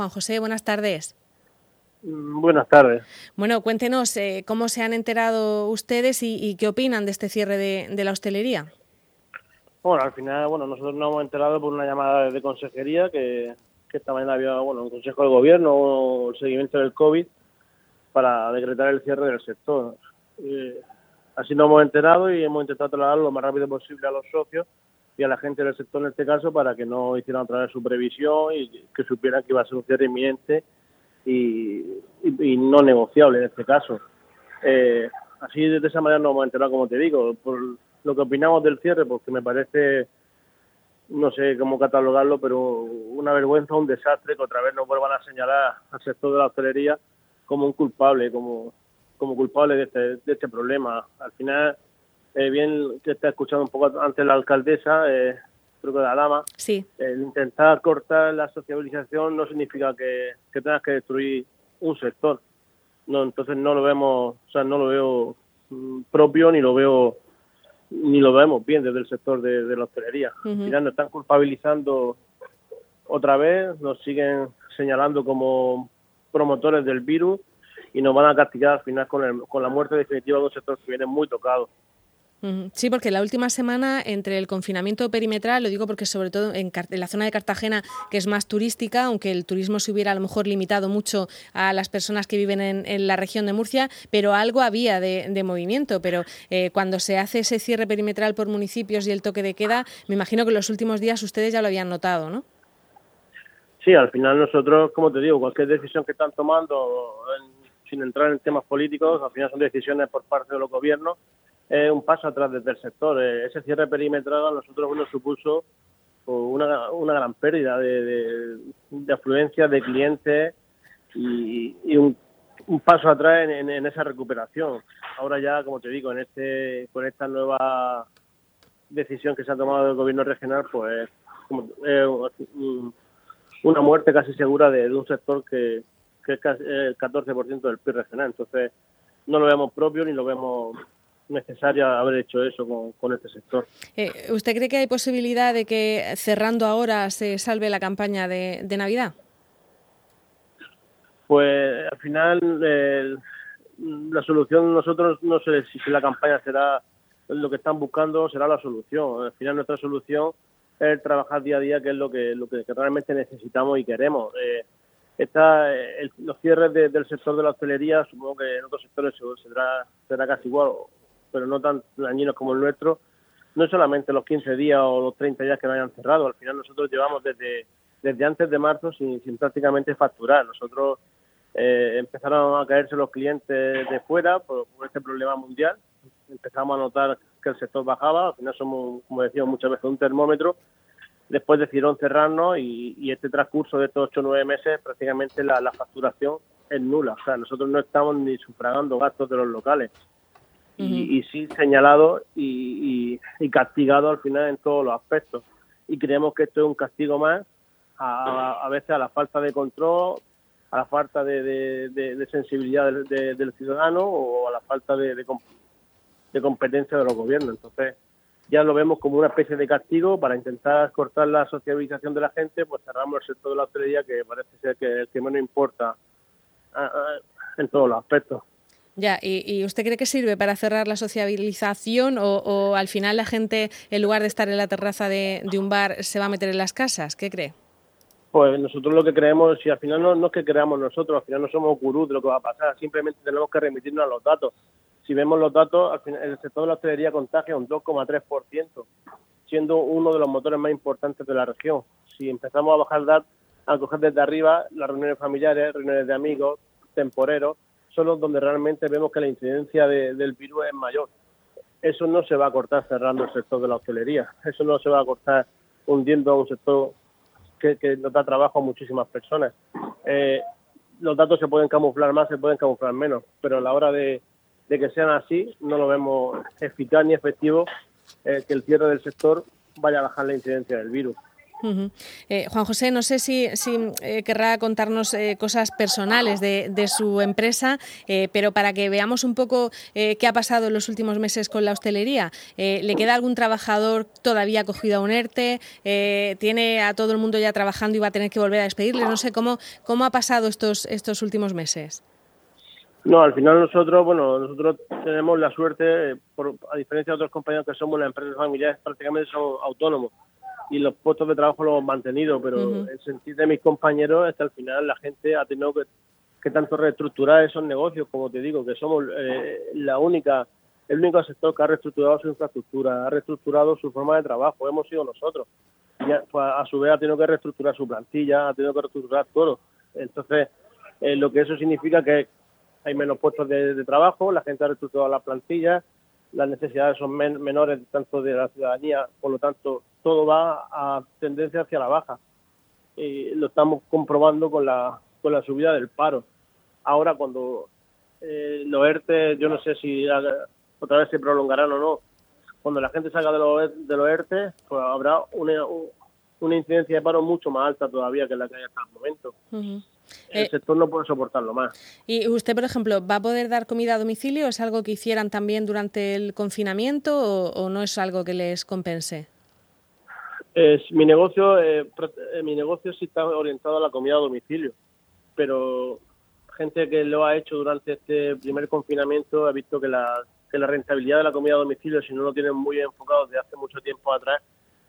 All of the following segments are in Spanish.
Juan José, buenas tardes. Buenas tardes. Bueno, cuéntenos eh, cómo se han enterado ustedes y, qué opinan de este cierre de, la hostelería. Bueno, al final, bueno, nosotros nos hemos enterado por una llamada de consejería que, esta mañana había, bueno, un consejo del gobierno, el seguimiento del COVID para decretar el cierre del sector. Eh, así nos hemos enterado y hemos intentado trasladarlo lo más rápido posible a los socios y a la gente del sector en este caso para que no hicieran otra vez su previsión y que supieran que iba a ser un cierre inminente y, no negociable en este caso. Eh, así de esa manera nos hemos enterado, como te digo, por lo que opinamos del cierre, porque me parece, no sé cómo catalogarlo, pero una vergüenza, un desastre que otra vez nos vuelvan a señalar al sector de la hostelería como un culpable, como, como culpable de este, de este problema. Al final, eh, bien que está escuchando un poco antes la alcaldesa, eh, creo que la dama, sí. el intentar cortar la sociabilización no significa que, tengas que destruir un sector. No, entonces no lo vemos, o sea, no lo veo mm, propio ni lo veo ni lo vemos bien desde el sector de, la hostelería. Al final nos están culpabilizando otra vez, nos siguen señalando como promotores del virus y nos van a castigar al final con, con la muerte definitiva de un sector que viene muy tocado. Sí, porque la última semana, entre el confinamiento perimetral, lo digo porque sobre todo en, la zona de Cartagena, que es más turística, aunque el turismo se hubiera a lo mejor limitado mucho a las personas que viven en, la región de Murcia, pero algo había de, movimiento. Pero eh, cuando se hace ese cierre perimetral por municipios y el toque de queda, me imagino que en los últimos días ustedes ya lo habían notado, ¿no? Sí, al final nosotros, como te digo, cualquier decisión que están tomando, sin entrar en temas políticos, al final son decisiones por parte de los gobiernos es un paso atrás desde el sector. Eh, ese cierre perimetral a nosotros nos supuso pues, una, una gran pérdida de, de, afluencia de clientes y, un, paso atrás en, esa recuperación. Ahora ya, como te digo, en este con esta nueva decisión que se ha tomado del gobierno regional, pues una muerte casi segura de, un sector que, que es el 14% del PIB regional. Entonces, no lo vemos propio ni lo vemos necesaria haber hecho eso con, este sector. Eh, ¿Usted cree que hay posibilidad de que cerrando ahora se salve la campaña de, Navidad? Pues al final la solución nosotros no sé si la campaña será lo que están buscando será la solución. Al final nuestra solución es trabajar día a día, que es lo que, lo que realmente necesitamos y queremos. Eh, los cierres del sector de la hostelería, supongo que en otros sectores será, será casi igual pero no tan dañinos como el nuestro, no solamente los 15 días o los 30 días que nos hayan cerrado, al final nosotros llevamos desde, desde antes de marzo sin, sin prácticamente facturar. Nosotros eh, empezaron a caerse los clientes de fuera por, este problema mundial, empezamos a notar que el sector bajaba, al final somos, como decíamos muchas veces, un termómetro, después decidieron cerrarnos y, este transcurso de estos 8 o 9 meses prácticamente la, la facturación es nula, o sea, nosotros no estamos ni sufragando gastos de los locales y, sí señalado y, castigado al final en todos los aspectos. Y creemos que esto es un castigo más a, a veces a la falta de control, a la falta de, sensibilidad del, ciudadano o a la falta de, competencia de los gobiernos. Entonces, ya lo vemos como una especie de castigo para intentar cortar la sociabilización de la gente, pues cerramos el sector de la hostelería que parece ser que el que menos importa en todos los aspectos. Ya, ¿y, usted cree que sirve para cerrar la sociabilización o, al final la gente, en lugar de estar en la terraza de, un bar, se va a meter en las casas? ¿Qué cree? Pues nosotros lo que creemos, si al final no, es que creamos nosotros, al final no somos gurús de lo que va a pasar, simplemente tenemos que remitirnos a los datos. Si vemos los datos, al final, el sector de la hostelería contagia un 2,3%, siendo uno de los motores más importantes de la región. Si empezamos a bajar a coger desde arriba las reuniones familiares, reuniones de amigos, temporeros, son donde realmente vemos que la incidencia del virus es mayor. Eso no se va a cortar cerrando el sector de la hostelería, eso no se va a cortar hundiendo a un sector que, nos da trabajo a muchísimas personas. Eh, los datos se pueden camuflar más, se pueden camuflar menos, pero a la hora de, que sean así, no lo vemos eficaz ni efectivo eh, que el cierre del sector vaya a bajar la incidencia del virus. Eh, Juan José, no sé si, eh, querrá contarnos eh, cosas personales de, su empresa, pero para que veamos un poco qué ha pasado en los últimos meses con la hostelería. ¿Le queda algún trabajador todavía cogido a un ERTE? ¿Tiene a todo el mundo ya trabajando y va a tener que volver a despedirles? No sé, ¿cómo, cómo ha pasado estos, estos últimos meses? No, al final nosotros, bueno, nosotros tenemos la suerte, a diferencia de otros compañeros que somos las empresas familiares, prácticamente son autónomos y los puestos de trabajo los hemos mantenido, pero el sentido de mis compañeros es que al final la gente ha tenido que, tanto reestructurar esos negocios, como te digo, que somos eh, la única, el único sector que ha reestructurado su infraestructura, ha reestructurado su forma de trabajo, hemos sido nosotros. Y pues, a, su vez ha tenido que reestructurar su plantilla, ha tenido que reestructurar todo. Entonces, eh, lo que eso significa que hay menos puestos de, trabajo, la gente ha reestructurado la plantilla, las necesidades son menores tanto de la ciudadanía, por lo tanto todo va a tendencia hacia la baja. Y lo estamos comprobando con la, con la subida del paro. Ahora cuando eh, los ERTE, yo no sé si otra vez se prolongarán o no, cuando la gente salga de los, de los ERTE, pues habrá una, una incidencia de paro mucho más alta todavía que la que hay hasta el momento. El eh, sector no puede soportarlo más. ¿Y usted, por ejemplo, va a poder dar comida a domicilio? ¿Es algo que hicieran también durante el confinamiento o, no es algo que les compense? Es, mi negocio eh, eh, mi negocio sí está orientado a la comida a domicilio, pero gente que lo ha hecho durante este primer confinamiento ha visto que la, que la rentabilidad de la comida a domicilio, si no lo tienen muy enfocado desde hace mucho tiempo atrás,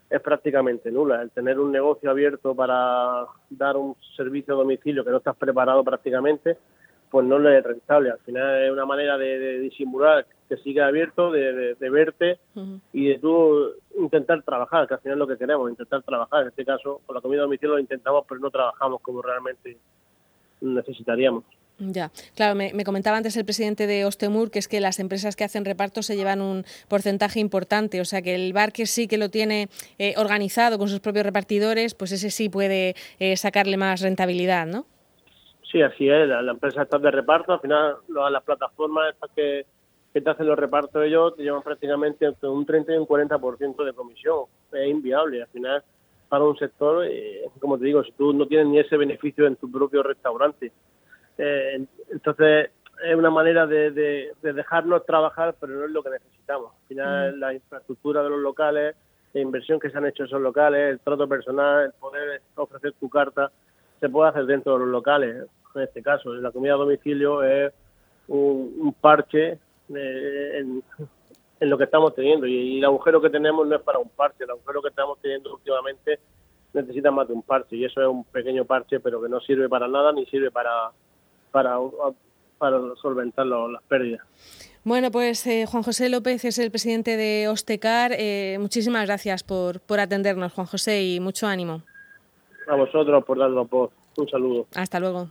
es prácticamente nula. El tener un negocio abierto para dar un servicio a domicilio que no estás preparado prácticamente, pues no le es rentable. Al final es una manera de, disimular que siga abierto, de, verte y de tú intentar trabajar, que al final es lo que queremos, intentar trabajar. En este caso, con la comida a domicilio lo intentamos, pero no trabajamos como realmente necesitaríamos. Ya, claro, me, comentaba antes el presidente de Ostemur que es que las empresas que hacen reparto se llevan un porcentaje importante, o sea que el bar que sí que lo tiene eh, organizado con sus propios repartidores, pues ese sí puede eh, sacarle más rentabilidad, ¿no? Sí, así es, la, empresa está de reparto, al final las plataformas estas que, te hacen los repartos ellos te llevan prácticamente entre un 30 y un 40% de comisión, es inviable, al final para un sector, eh, como te digo, si tú no tienes ni ese beneficio en tu propio restaurante, eh, entonces, es una manera de, dejarnos trabajar, pero no es lo que necesitamos. Al final, mm. la infraestructura de los locales, la inversión que se han hecho en esos locales, el trato personal, el poder ofrecer tu carta, se puede hacer dentro de los locales. En este caso, la comida a domicilio es un, parche eh, en, lo que estamos teniendo. Y, el agujero que tenemos no es para un parche, el agujero que estamos teniendo últimamente necesita más de un parche. Y eso es un pequeño parche, pero que no sirve para nada ni sirve para para, para solventar las pérdidas. Bueno, pues eh, Juan José López es el presidente de Ostecar. Eh, muchísimas gracias por, por atendernos, Juan José, y mucho ánimo. A vosotros por darnos voz. Un saludo. Hasta luego.